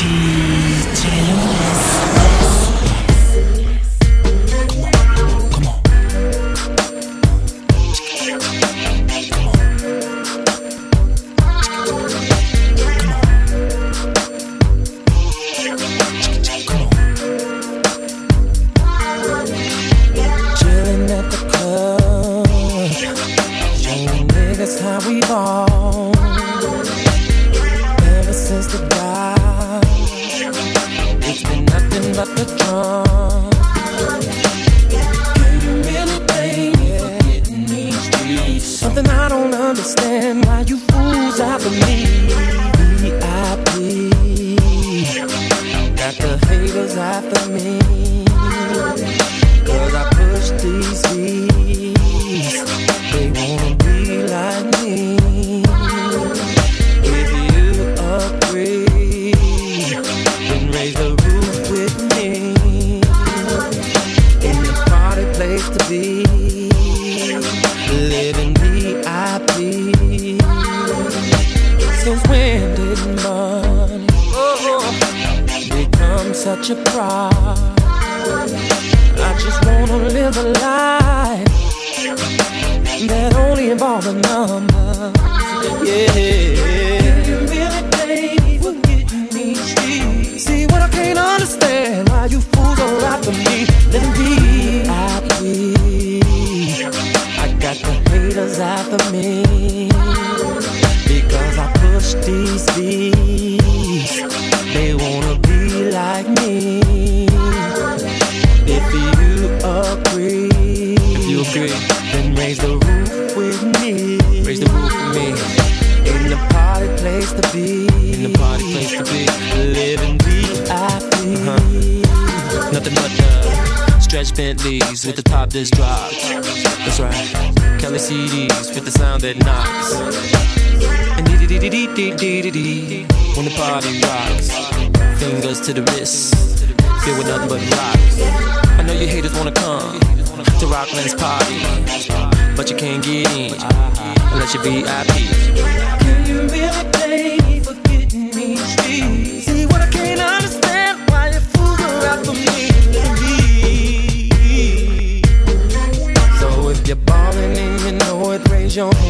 City. All your haters wanna come to Rockland's party, but you can't get in unless you're VIP. Can you really pay for getting me streets? See what I can't understand why you fools are out for me. So if you're ballin' and you know it, raise your hand.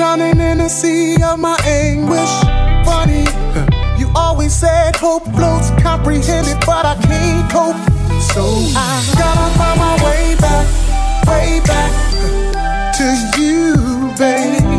drowning in a sea of my anguish. Funny, you always said hope floats, comprehend it, but I can't cope. So I gotta find my way back, way back to you, baby.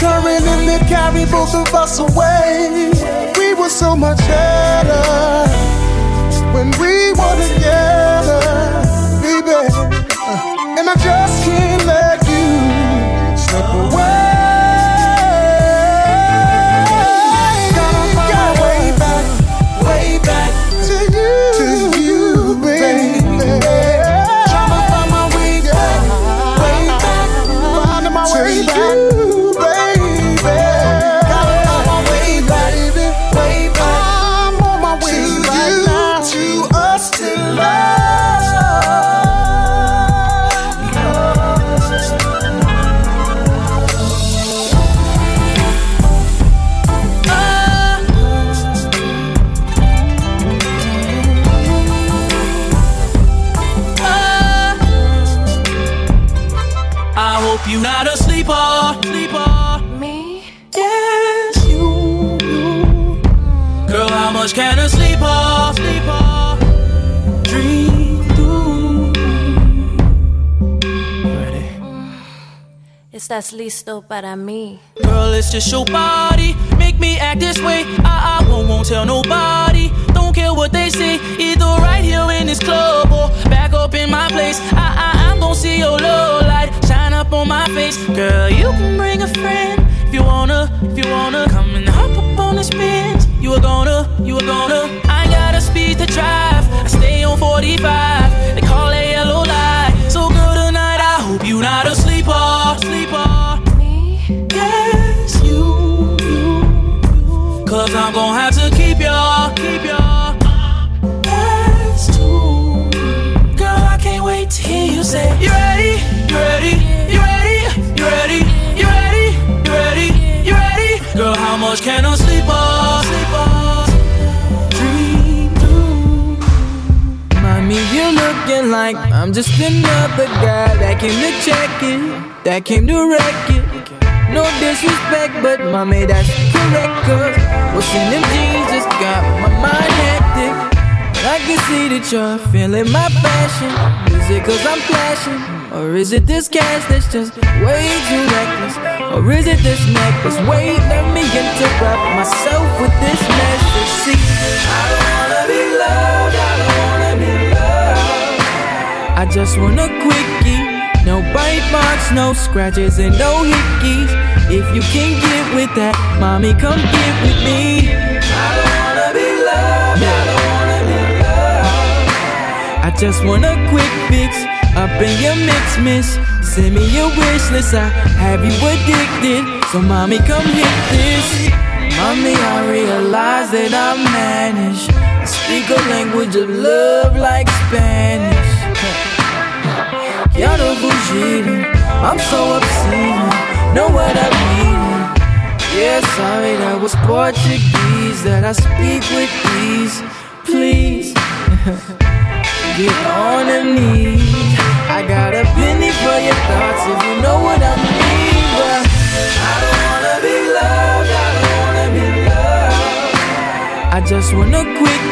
current and it carried both of us away. We were so much better. Estás listo para mí. Girl, it's just your body. Make me act this way. I, I won't, won't tell nobody. Don't care what they say. Either right here in this club or back up in my place. I, I, I'm gonna see your low light shine up on my face. Girl, you can bring a friend if you wanna, if you wanna. Come and hop up on this bench. You are gonna, you are gonna. I got a speed to drive. I stay on 45. They call it yellow light. So girl, tonight I hope you not a I'm gon' have to keep ya, keep ya. That's too. Girl, I can't wait to hear you say, You ready? You ready? You ready? You ready? You ready? You ready? You ready? Girl, how much can a sleeper, sleeper dream through? Mommy, you looking like I'm just another guy that came to check it, that came to wreck it. No disrespect, but mommy, that's correct. Cause what's in them jeans just got my mind hectic. I can see that you're feeling my passion. Is it cause I'm flashing? Or is it this cash that's just way too reckless? Or is it this necklace? Wait, let me interrupt myself with this message. See, I don't wanna be loved, I don't wanna be loved. I just want a quickie. No bite marks, no scratches, and no hickeys. If you can get with that, mommy, come get with me. I don't wanna be loved, I don't wanna be loved. I just want a quick fix up in your mix, miss. Send me your wish list, I have you addicted. So, mommy, come hit this. Mommy, I realize that I'm managed. I speak a language of love like Spanish. Quiero fugir, I'm so obscene. Know what I mean? Yeah, sorry, that was Portuguese that I speak with ease. Please, get on them knees. I got a penny for your thoughts if you know what I mean. But I don't wanna be loved, I don't wanna be loved. I just want a quickie.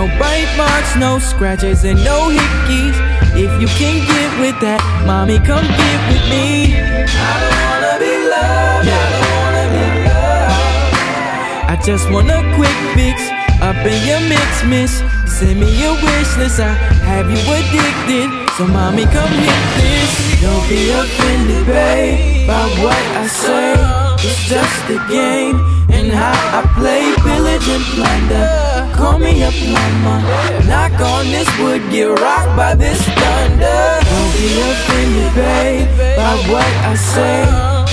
No bite marks, no scratches, and no hickeys. If you can get with that, mommy, come get with me. I don't wanna be loved, I don't wanna be loved. I just want a quick fix up in your mix, miss. Send me your wish list, I have you addicted. So, mommy, come hit this. Don't be offended, babe, by what I say. It's just a game, and how I play pillage and plunder. Call me a plumber. Knock on this wood, get rocked by this thunder. Don't be offended, babe, by what I say.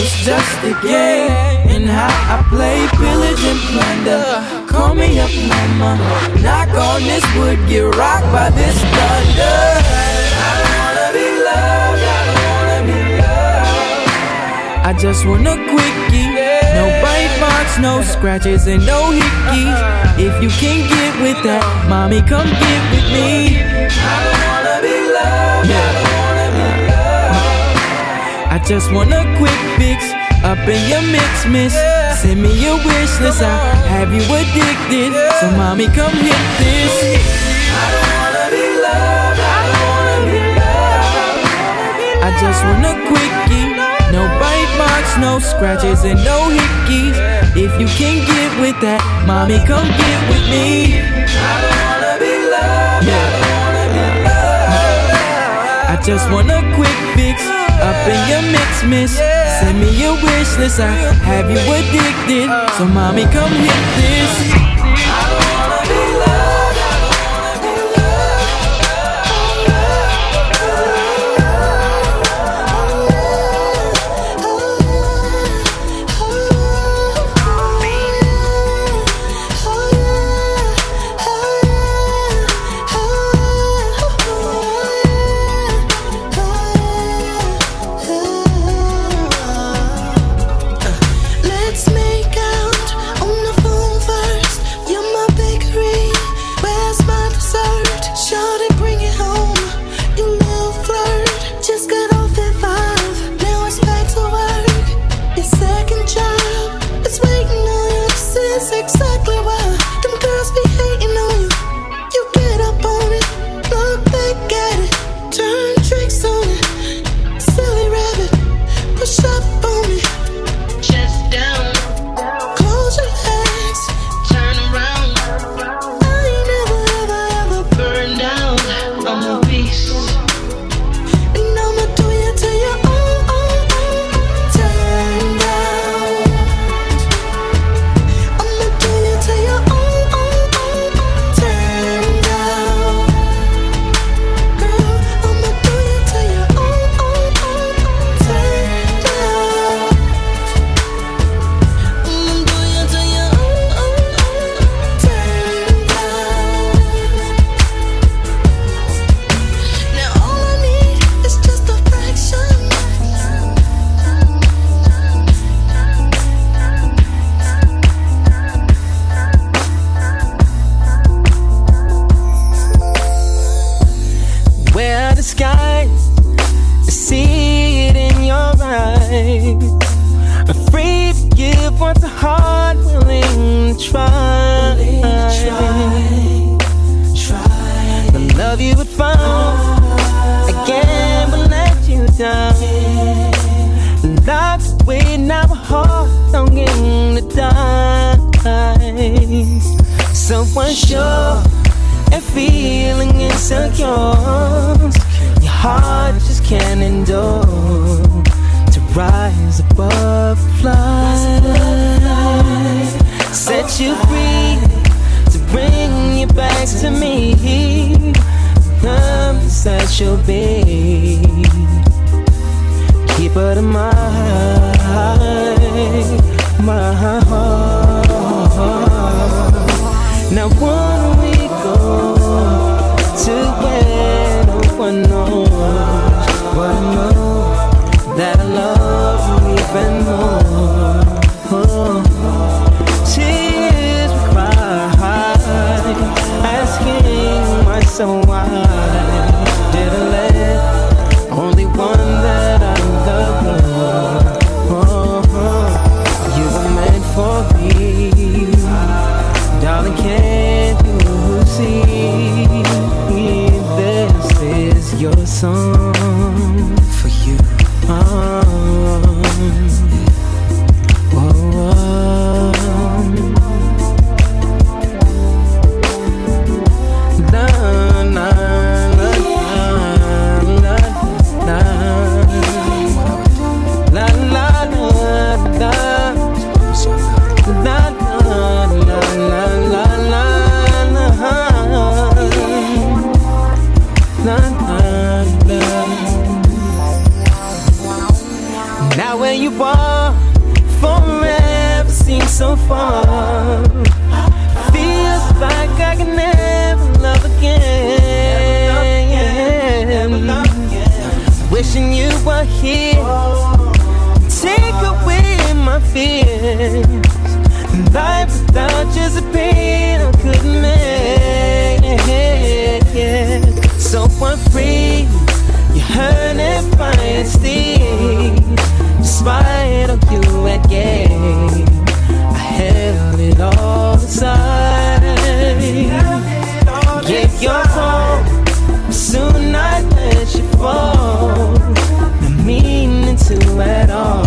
It's just a game, and how I play pillage and plunder. Call me a plumber. Knock on this wood, get rocked by this thunder. I don't wanna be loved, I don't wanna be loved. I just want a quickie. No bite marks, no scratches, and no hickeys. If you can get with that, mommy, come get with me. I don't wanna be loved, I wanna. I just want a quick fix up in your mix, miss. Send me your wish list, I have you addicted. So, mommy, come hit this. I don't wanna be loved, I don't wanna be loved. I just want a quickie. No no scratches, and no hickeys. If you can get with that, mommy, come get with me. I don't wanna be loved, I don't wanna be loved. I just want a quick fix up in your mix, miss. Send me your wish list, I have you addicted. So, mommy, come hit this. try. Only try. Try. The love you would find oh, again will let you down. Yeah. Locked away now, heart longing to die. So unsure and feeling insecure. Your heart just can't endure to rise above, flood set you free to bring you back to me. I'm that you'll be keeper of my my heart. Now. wishing you were here. Take away my fears. Life without you's a pain I couldn't make. So I'm free, you hurt it by instinct. Despite of you again, I held it all inside. Give your heart fall the meaning to it all.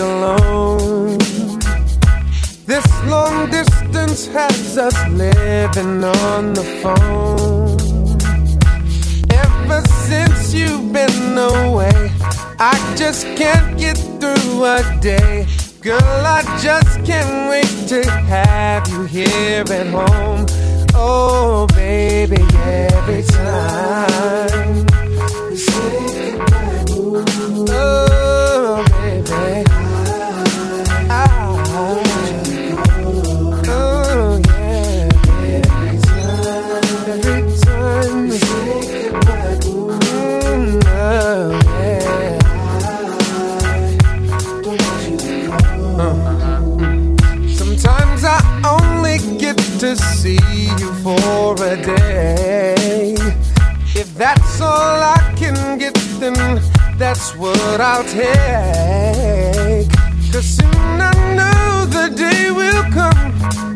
alone. This long distance has us living on the phone. Ever since you've been away, I just can't get through a day. Girl, I just can't wait to have you here at home. Oh, baby, every time. day. If that's all I can get, then that's what I'll take. Cause soon I know the day will come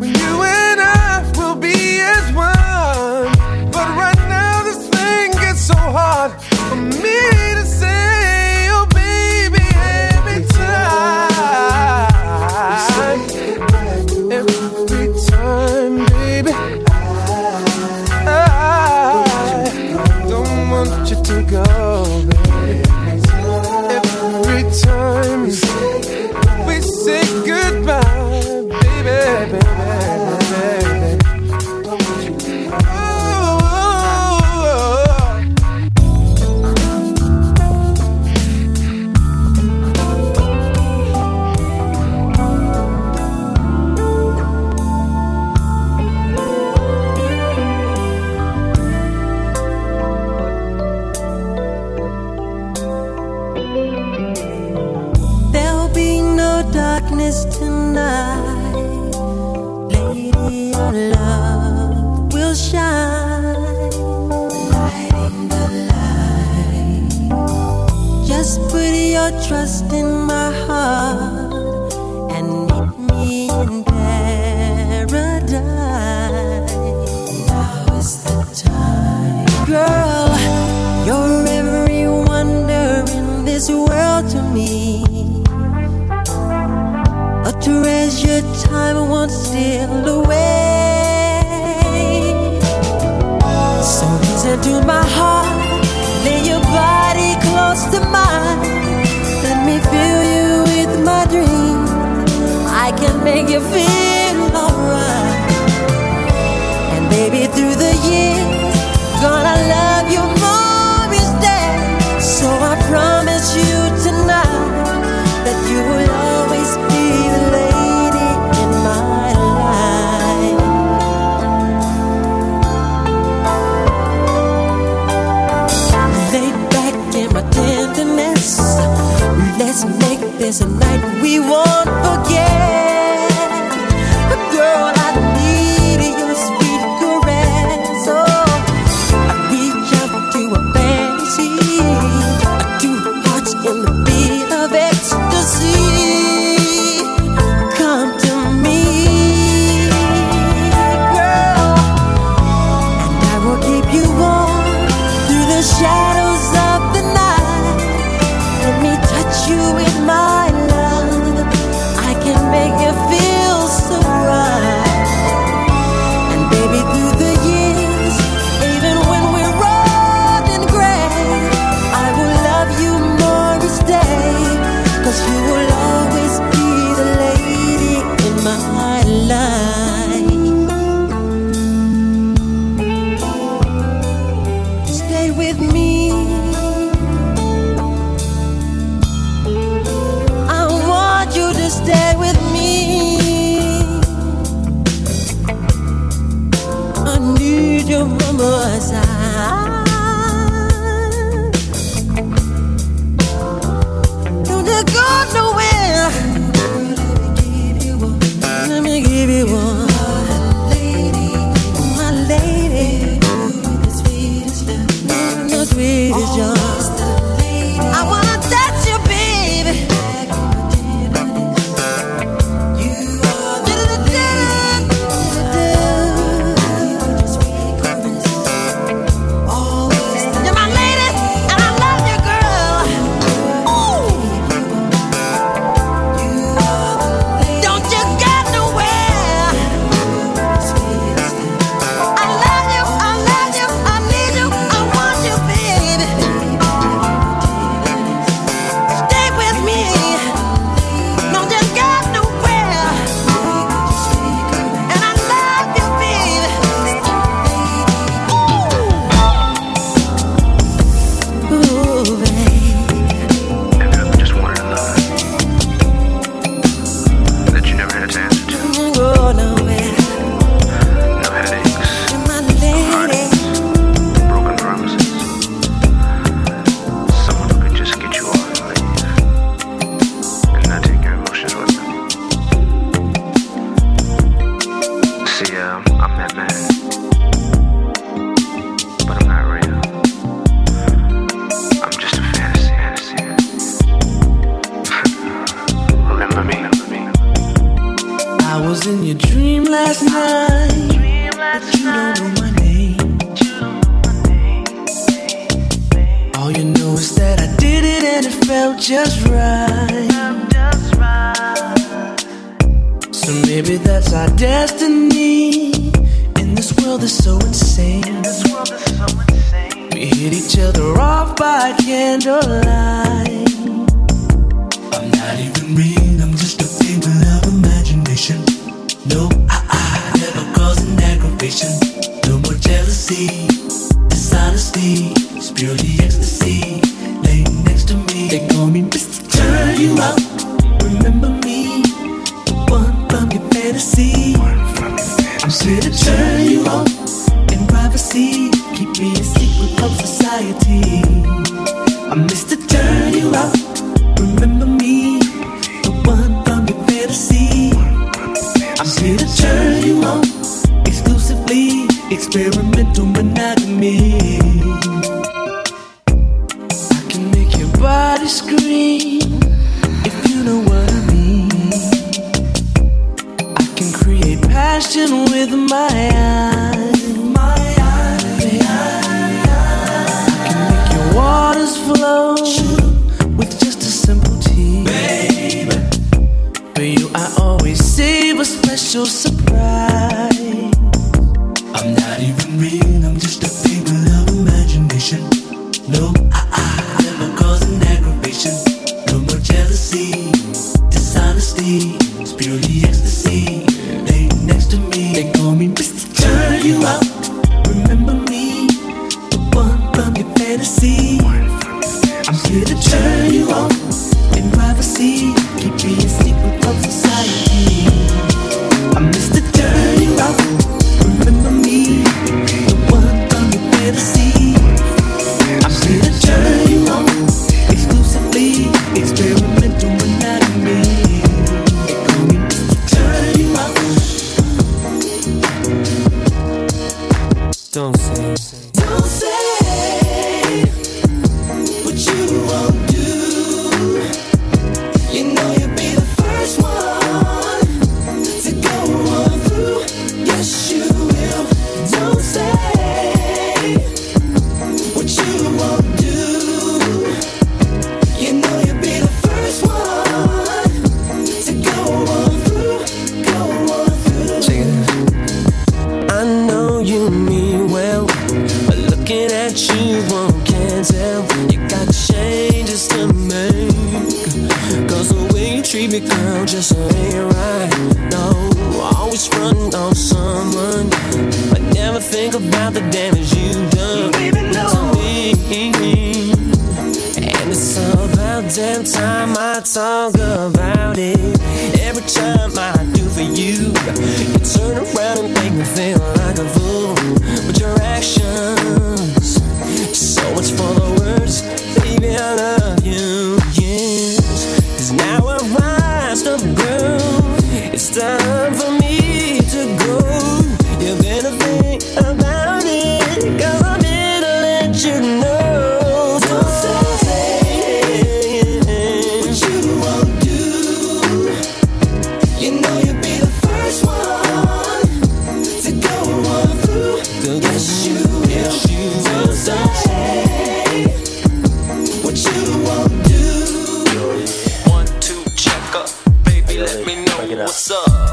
it up. What's up?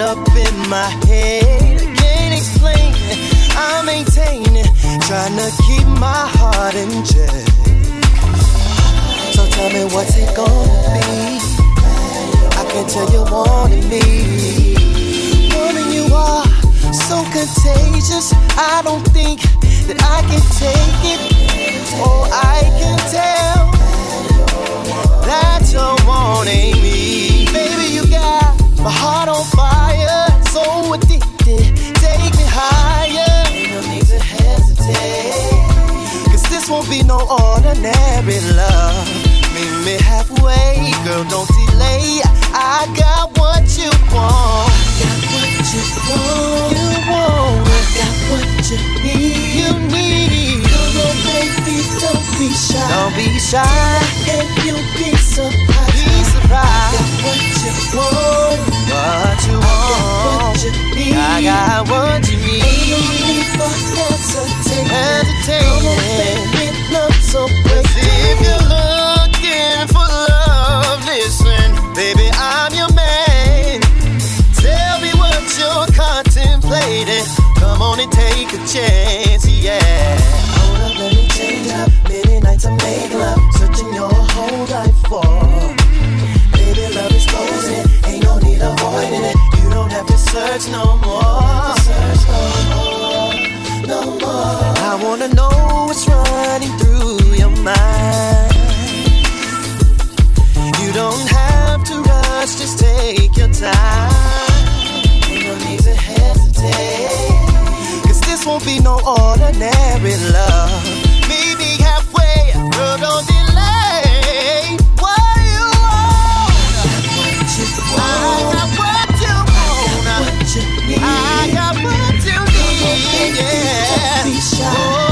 Up in my head. I can't explain it. I'm maintaining, trying to keep my heart in check. So tell me what's it gonna be? I can tell you wanting me. Woman, you are so contagious. I don't think that I can take it. Oh, I can tell that you're wanting me. Heart on fire. So addicted. Take me higher. Ain't no need to hesitate. Cause this won't be no ordinary love. Meet me halfway, girl, don't delay. I got what you want. Got what you want. You want. Got what you need. You need. Come baby, don't be shy. Don't be shy. And you'll be surprised. Be surprised. Got what you want. What you want. What you need. I got what you need. Ain't no hesitating. Hesitating. Baby, love so crazy. If you're looking for love, listen, baby, I'm your man. Tell me what you're contemplating. Come on and take a chance, yeah. Search no more. No more. I wanna know what's running through your mind. You don't have to rush, just take your time. No need to hesitate. Cause this won't be no ordinary love. Meet me halfway, girl, don't Yeah. Oh, oh,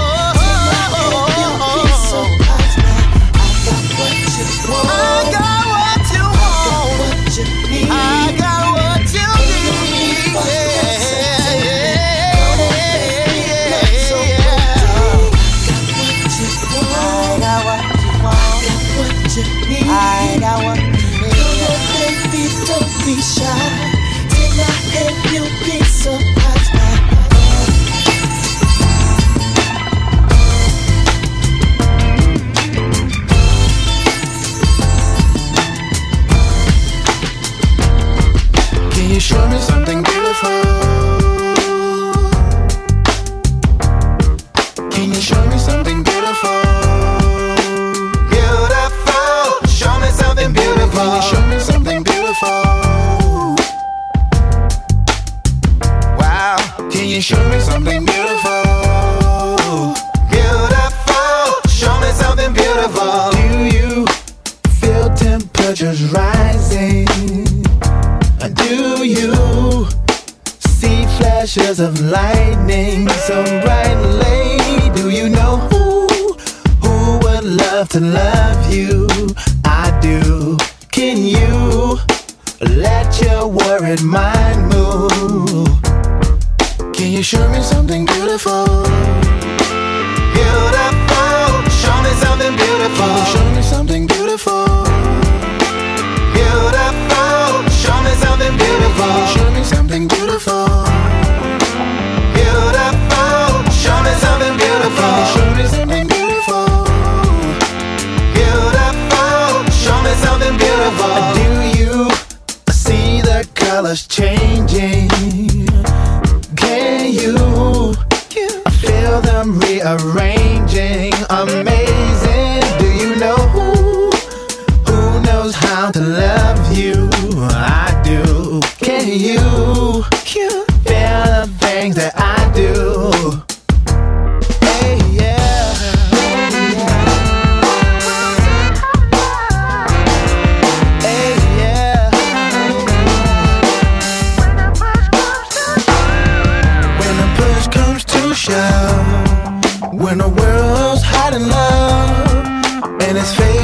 comes when the world's hot in love, and it's faded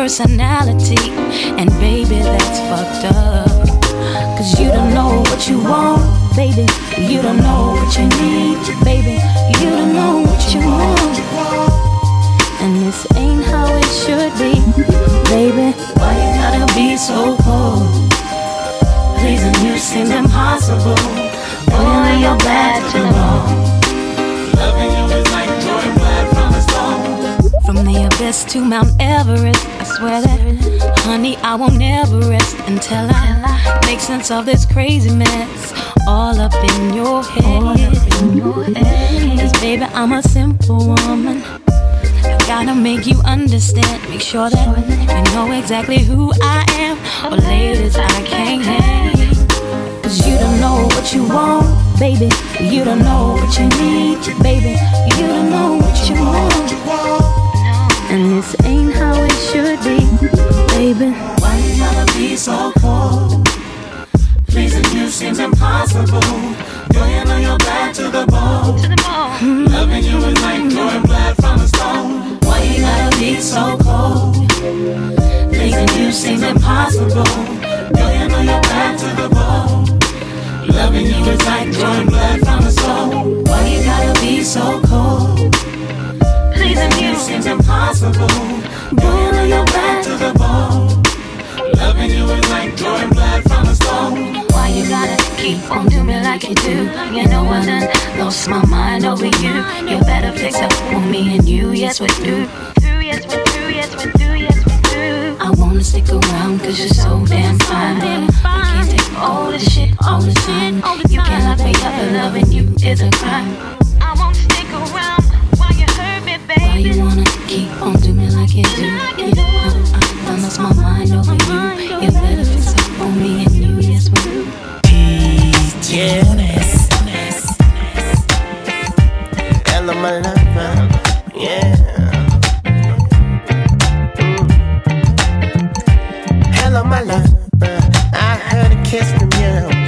personality, and baby, that's fucked up. Cause you don't know what you want, baby. You don't know what you need, baby. You don't know what you want. And this ain't how it should be, baby. Why you gotta be so cold? Pleasing you seems impossible. Only you're bad to bone. Loving you is like drawing blood from a stone. From the abyss to Mount Everest, swear that, honey, I won't never rest until I make sense of this crazy mess all up in your head. Cause baby, I'm a simple woman. I gotta make you understand. Make sure that you know exactly who I am. Or ladies, I can't hang. Cause you don't know what you want, baby. You don't know what you need, baby. You don't know what you want. And this ain't how it should be, baby. Why you gotta be so cold? Pleasing you mm-hmm. seems impossible. Girl, you know you're bad to the bone. Loving you is like drawing blood from a stone. Why you gotta be so cold? Pleasing you seems impossible. Girl, you know you're bad to the bone. Loving you is like drawing blood from a stone. Why you gotta be so cold? Pleasing you seems impossible. Girl, you know you're to the bone. Loving you is like drawing blood from a stone. Why you gotta keep on doing me like you do? You know I done lost my mind over you. You better fix up on me and you. Yes, we do. Yes, we do. Yes, we do. Yes, we do. I wanna stick around cause you're so damn fine. You can't take all this shit all the time. You can't lock me up and loving you is a crime. Baby. Why you wanna keep on doing me like you do? You know I, I done lost my mind over you. You better fix up on me and you. Yes, we do. Yes. Hello, my lover. Yeah. Mm. Hello, my lover. I heard a kiss from you.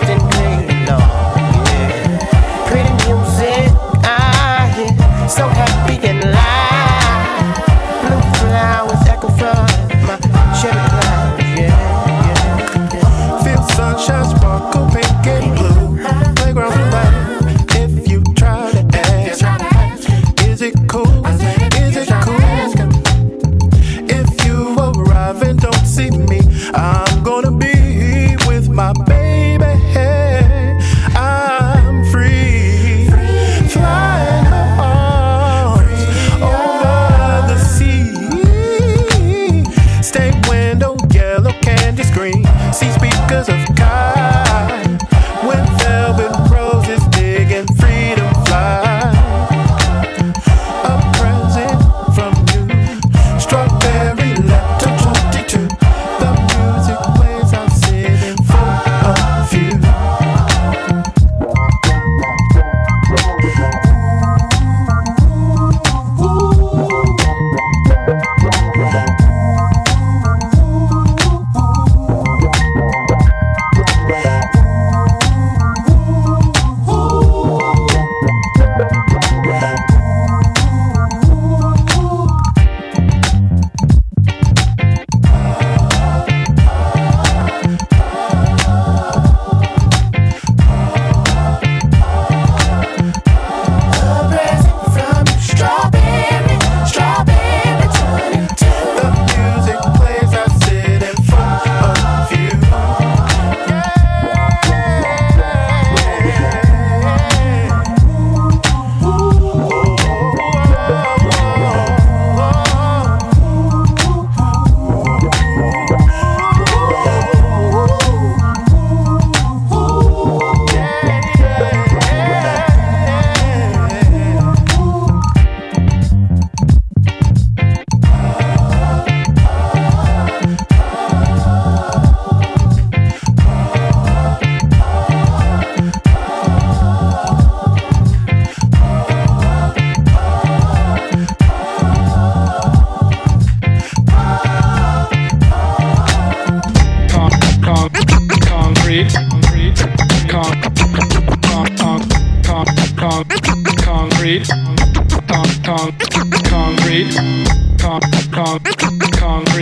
Colors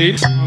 Street.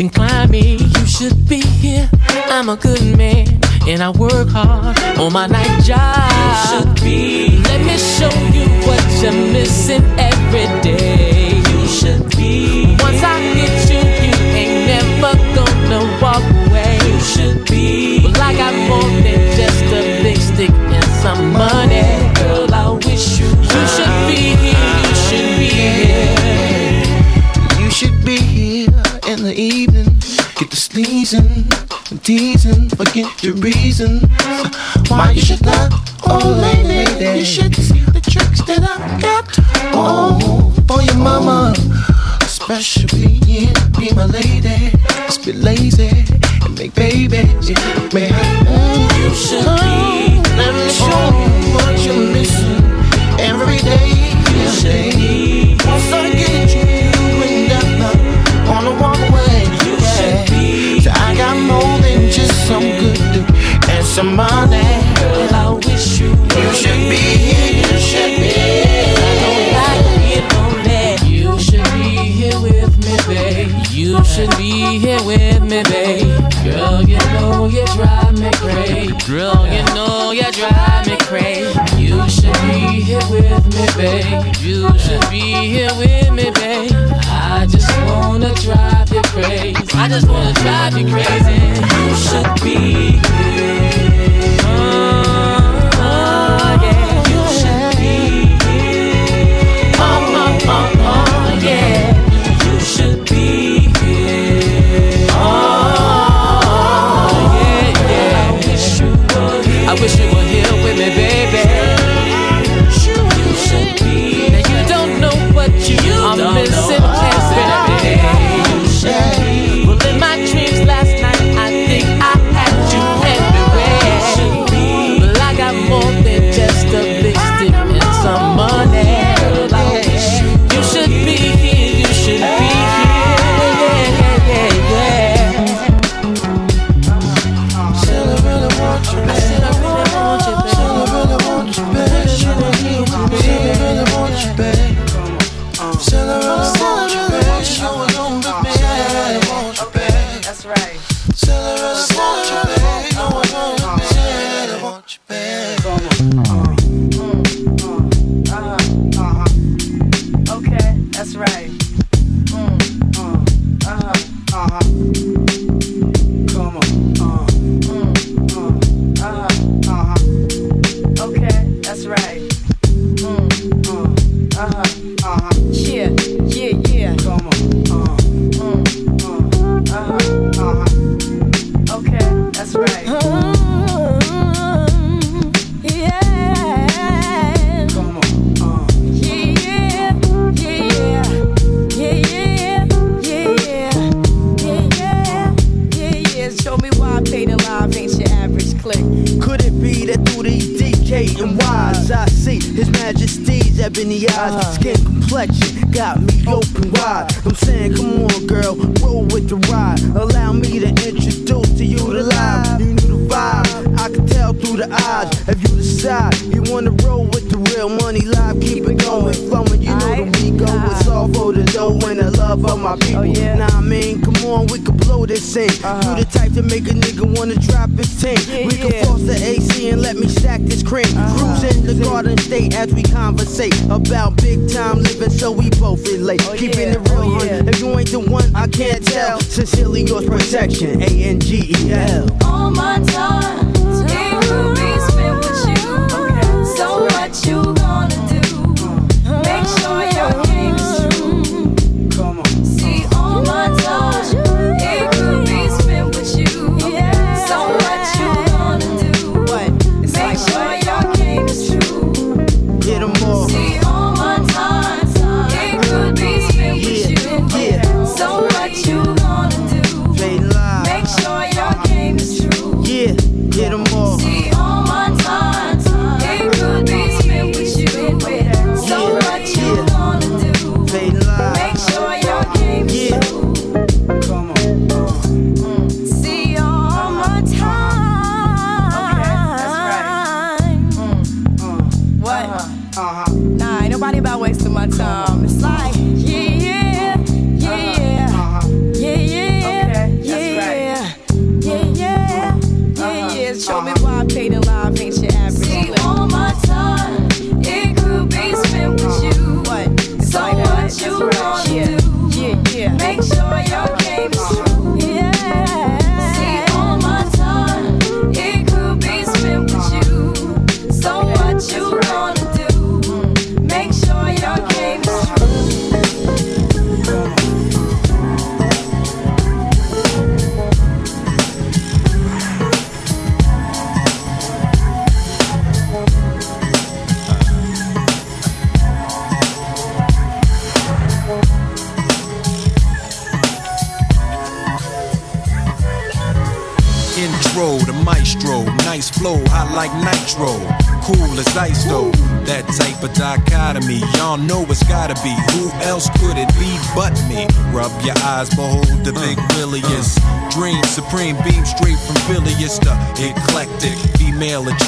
then climb me. You should be here. I'm a good man and I work hard on my night job. You should be. Let me show you what you're missing every day. You should be. Once I get you, you ain't never gonna walk away. You should be. Well, I got more than just a big stick and some money. teasing, teasing, forget your reason why you should not. Oh, lady, you should see the tricks that I got. Oh, for your mama, especially yeah, be my lady. Just be lazy and make babies, yeah, man. You should. babe. You should be here with me, babe. I just wanna drive you crazy. I just wanna drive you crazy. You should be here. as we conversate about big time living, so we both relate. Oh, Keeping yeah. it real, oh, yeah. If you ain't the one, I can't tell. Cecilia's yours, protection. A N G E L. All my time.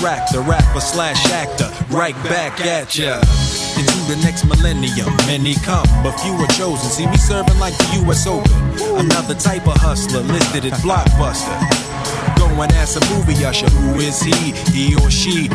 Female attractor, rapper slash actor. Right back at ya into the next millennium. Many come, but few are chosen. See me serving like the U.S. Open. Another type of hustler listed as blockbuster. Go and ask a movie usher, who is he? He or she?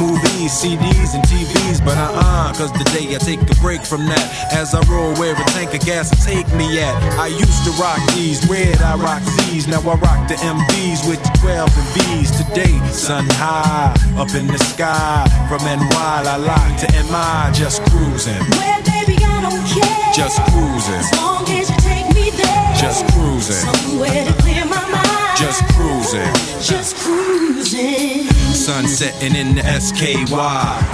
Movies, CDs, and TVs. But uh-uh, cause the day I take a break from that. As I roll where a tank of gas will take me at. I used to rock these, red I rock these. Now I rock the MVs with the 12 and V's. Today, sun high, up in the sky. From NY, la la to MI, just cruising. Well, baby, I don't care. Just cruising. As long as you take me there. Just cruising. Somewhere to clear my mind. Just cruising. Just cruising. Sun setting in the SKY.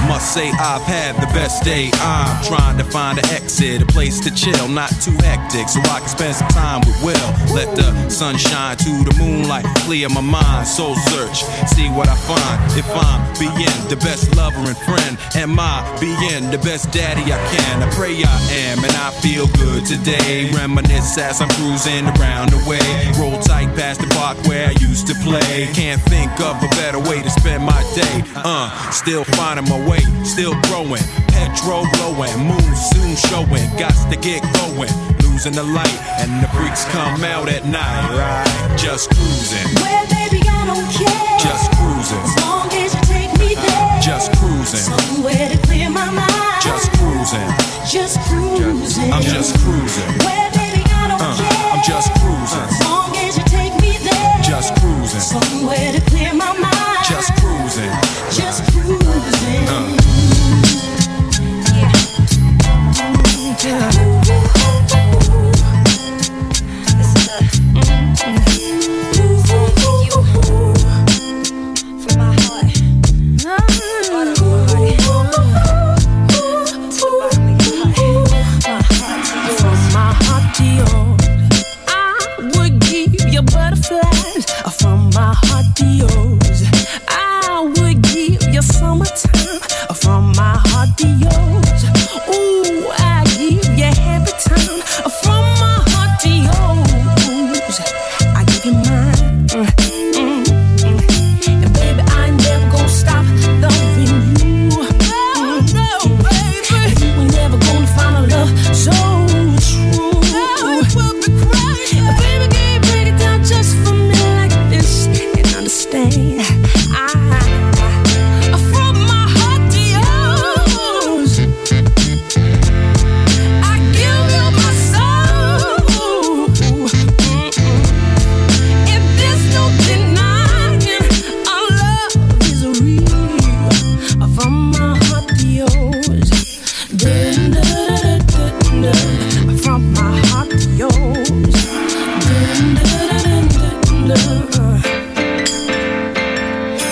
Must say I've had the best day. I'm trying to find an exit, a place to chill, not too hectic, so I can spend some time with Will. Let the sunshine to the moonlight clear my mind. Soul search, see what I find. If I'm being the best lover and friend, am I being the best daddy I can? I pray I am, and I feel good today. Reminisce as I'm cruising around the way. Roll tight past the park where I used to play. Can't think of a better way to spend my day. Uh, still finding my way, still growing. Petrol blowing, moon soon showing. Got to get going. Losing the light, and the freaks come out at night, right? Just cruising, Well, baby, I don't care. just cruising, As long as you take me there. just cruising, Somewhere to clear my mind. just cruising. Just cruising. I'm just cruising. Well, baby, I don't Uh, care. I'm just cruising, As long as you take me there. just cruising, Somewhere to clear my mind. Just cruising. Just cruising. Uh. From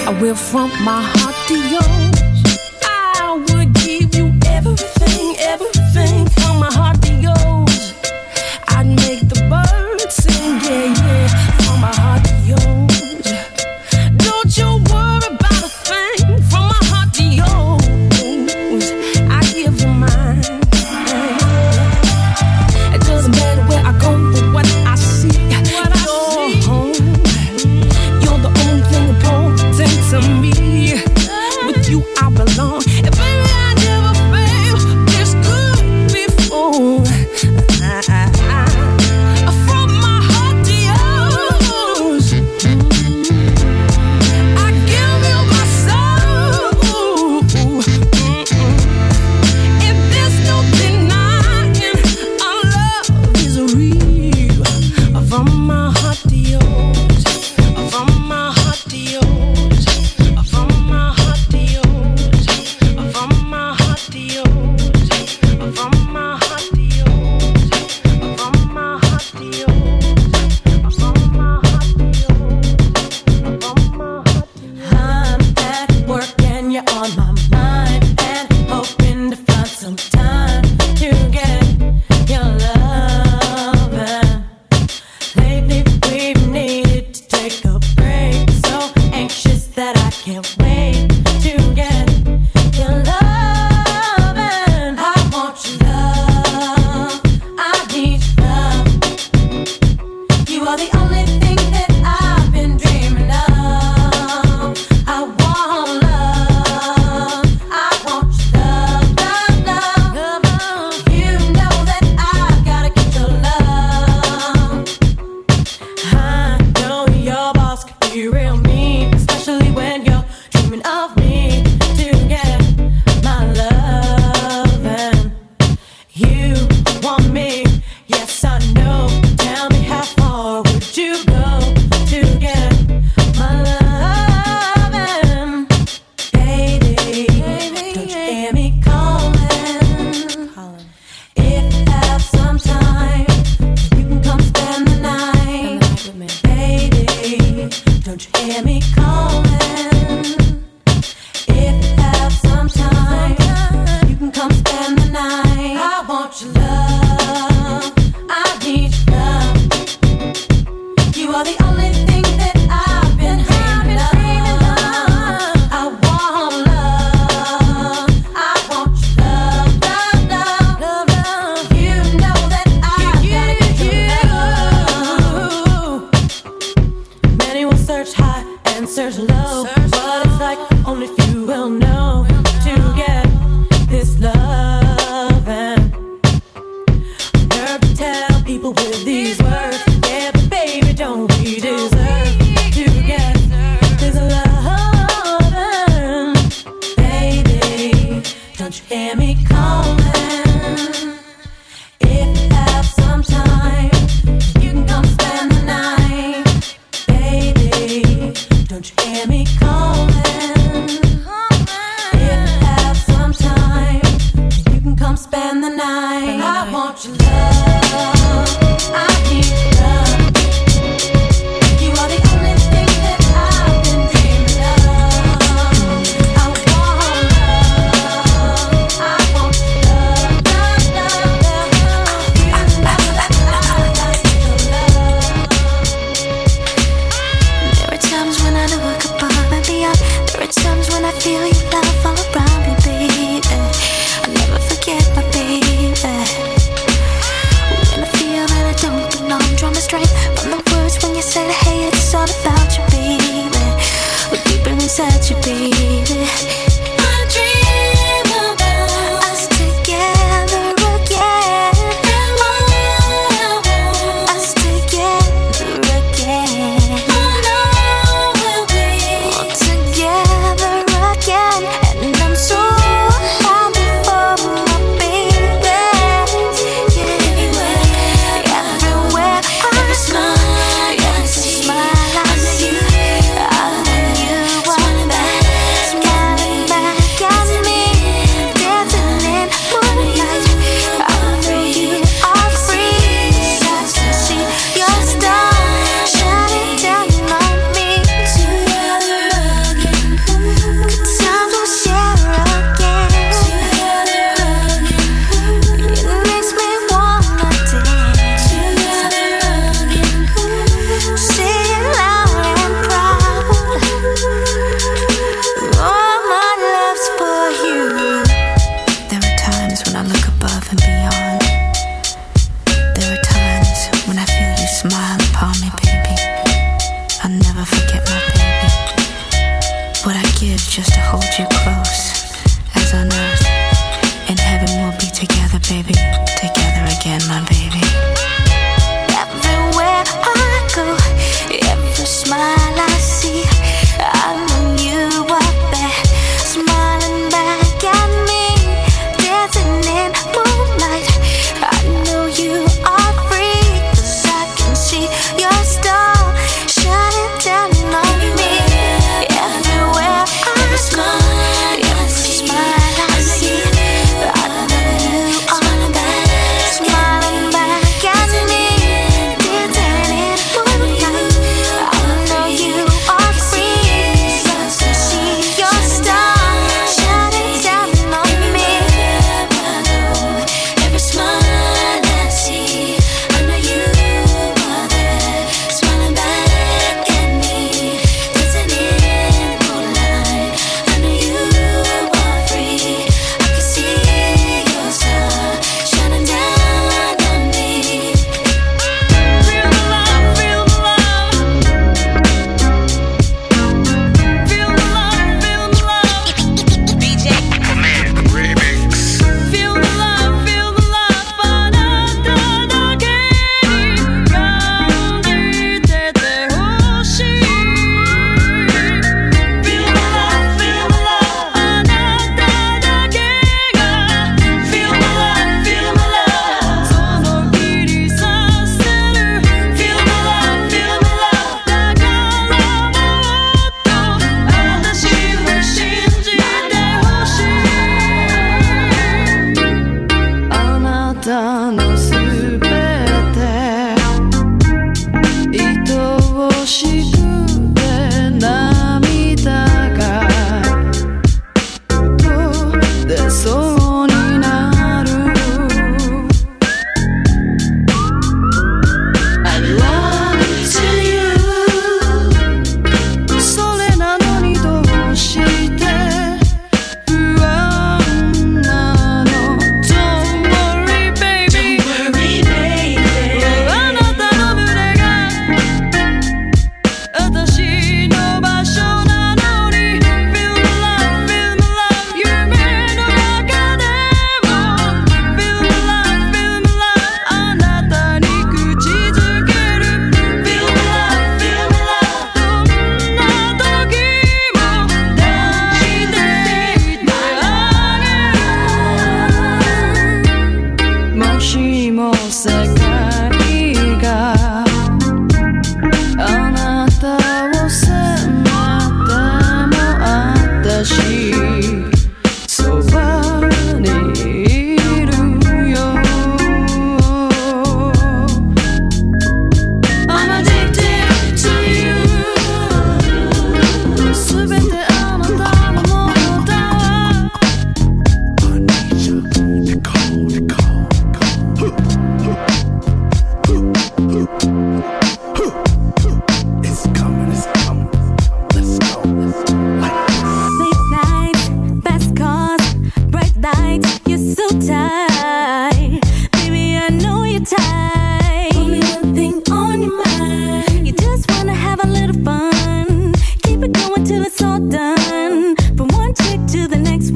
I will from my heart to yours. I would give you everything, everything from my heart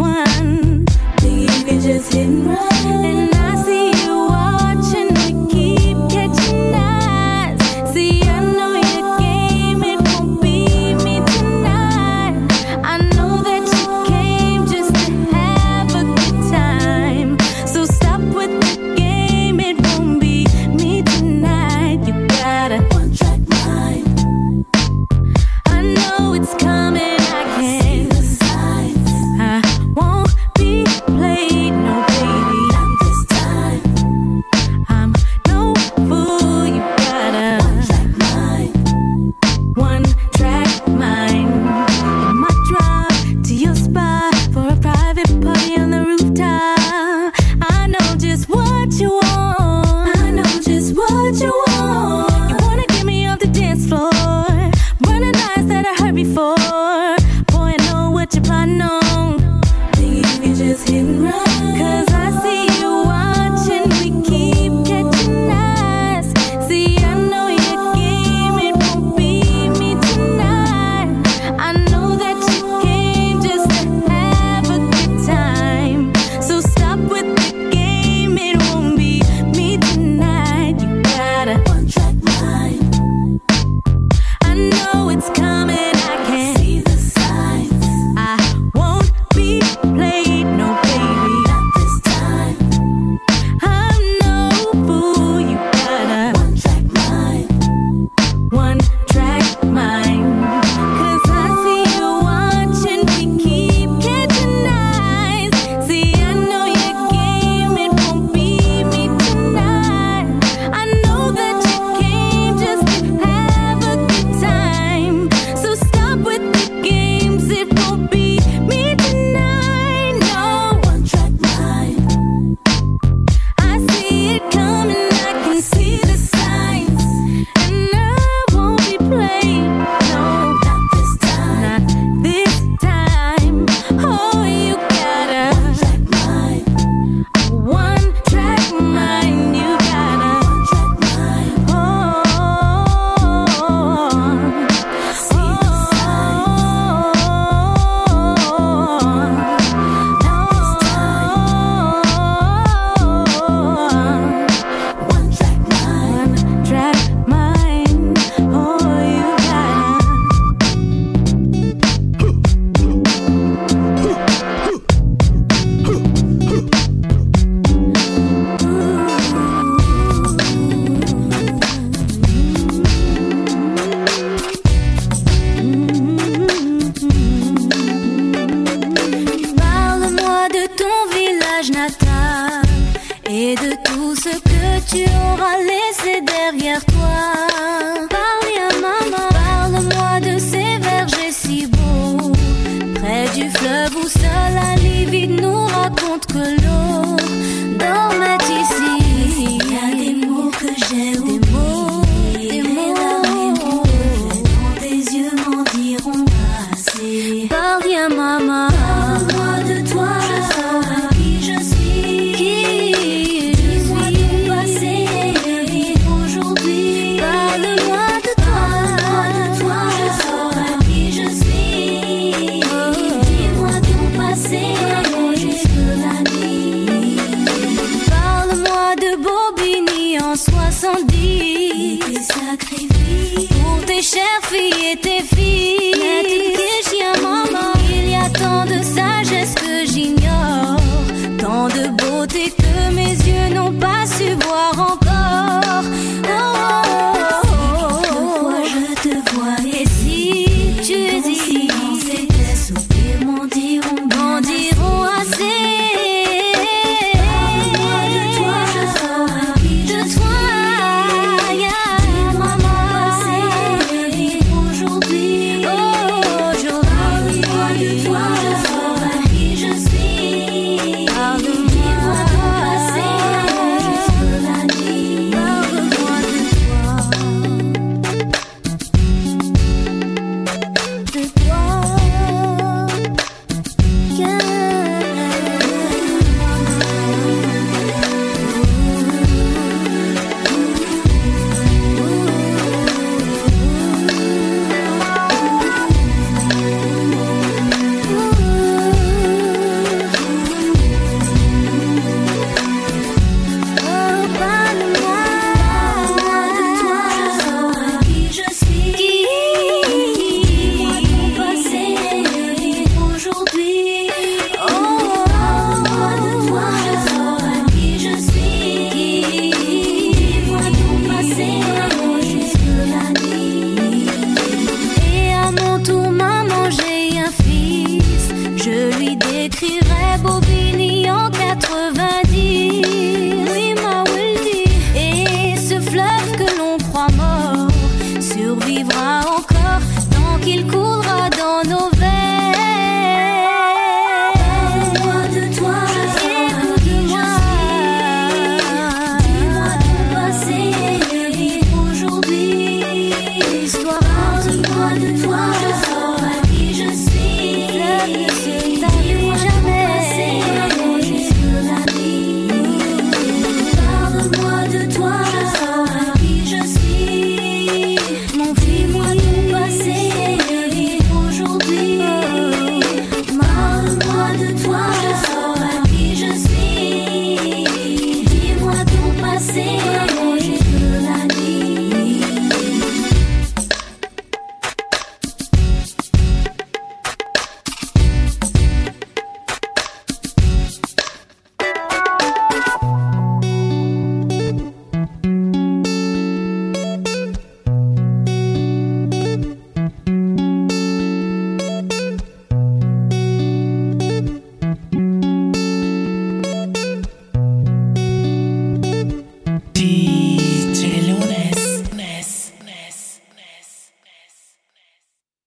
one.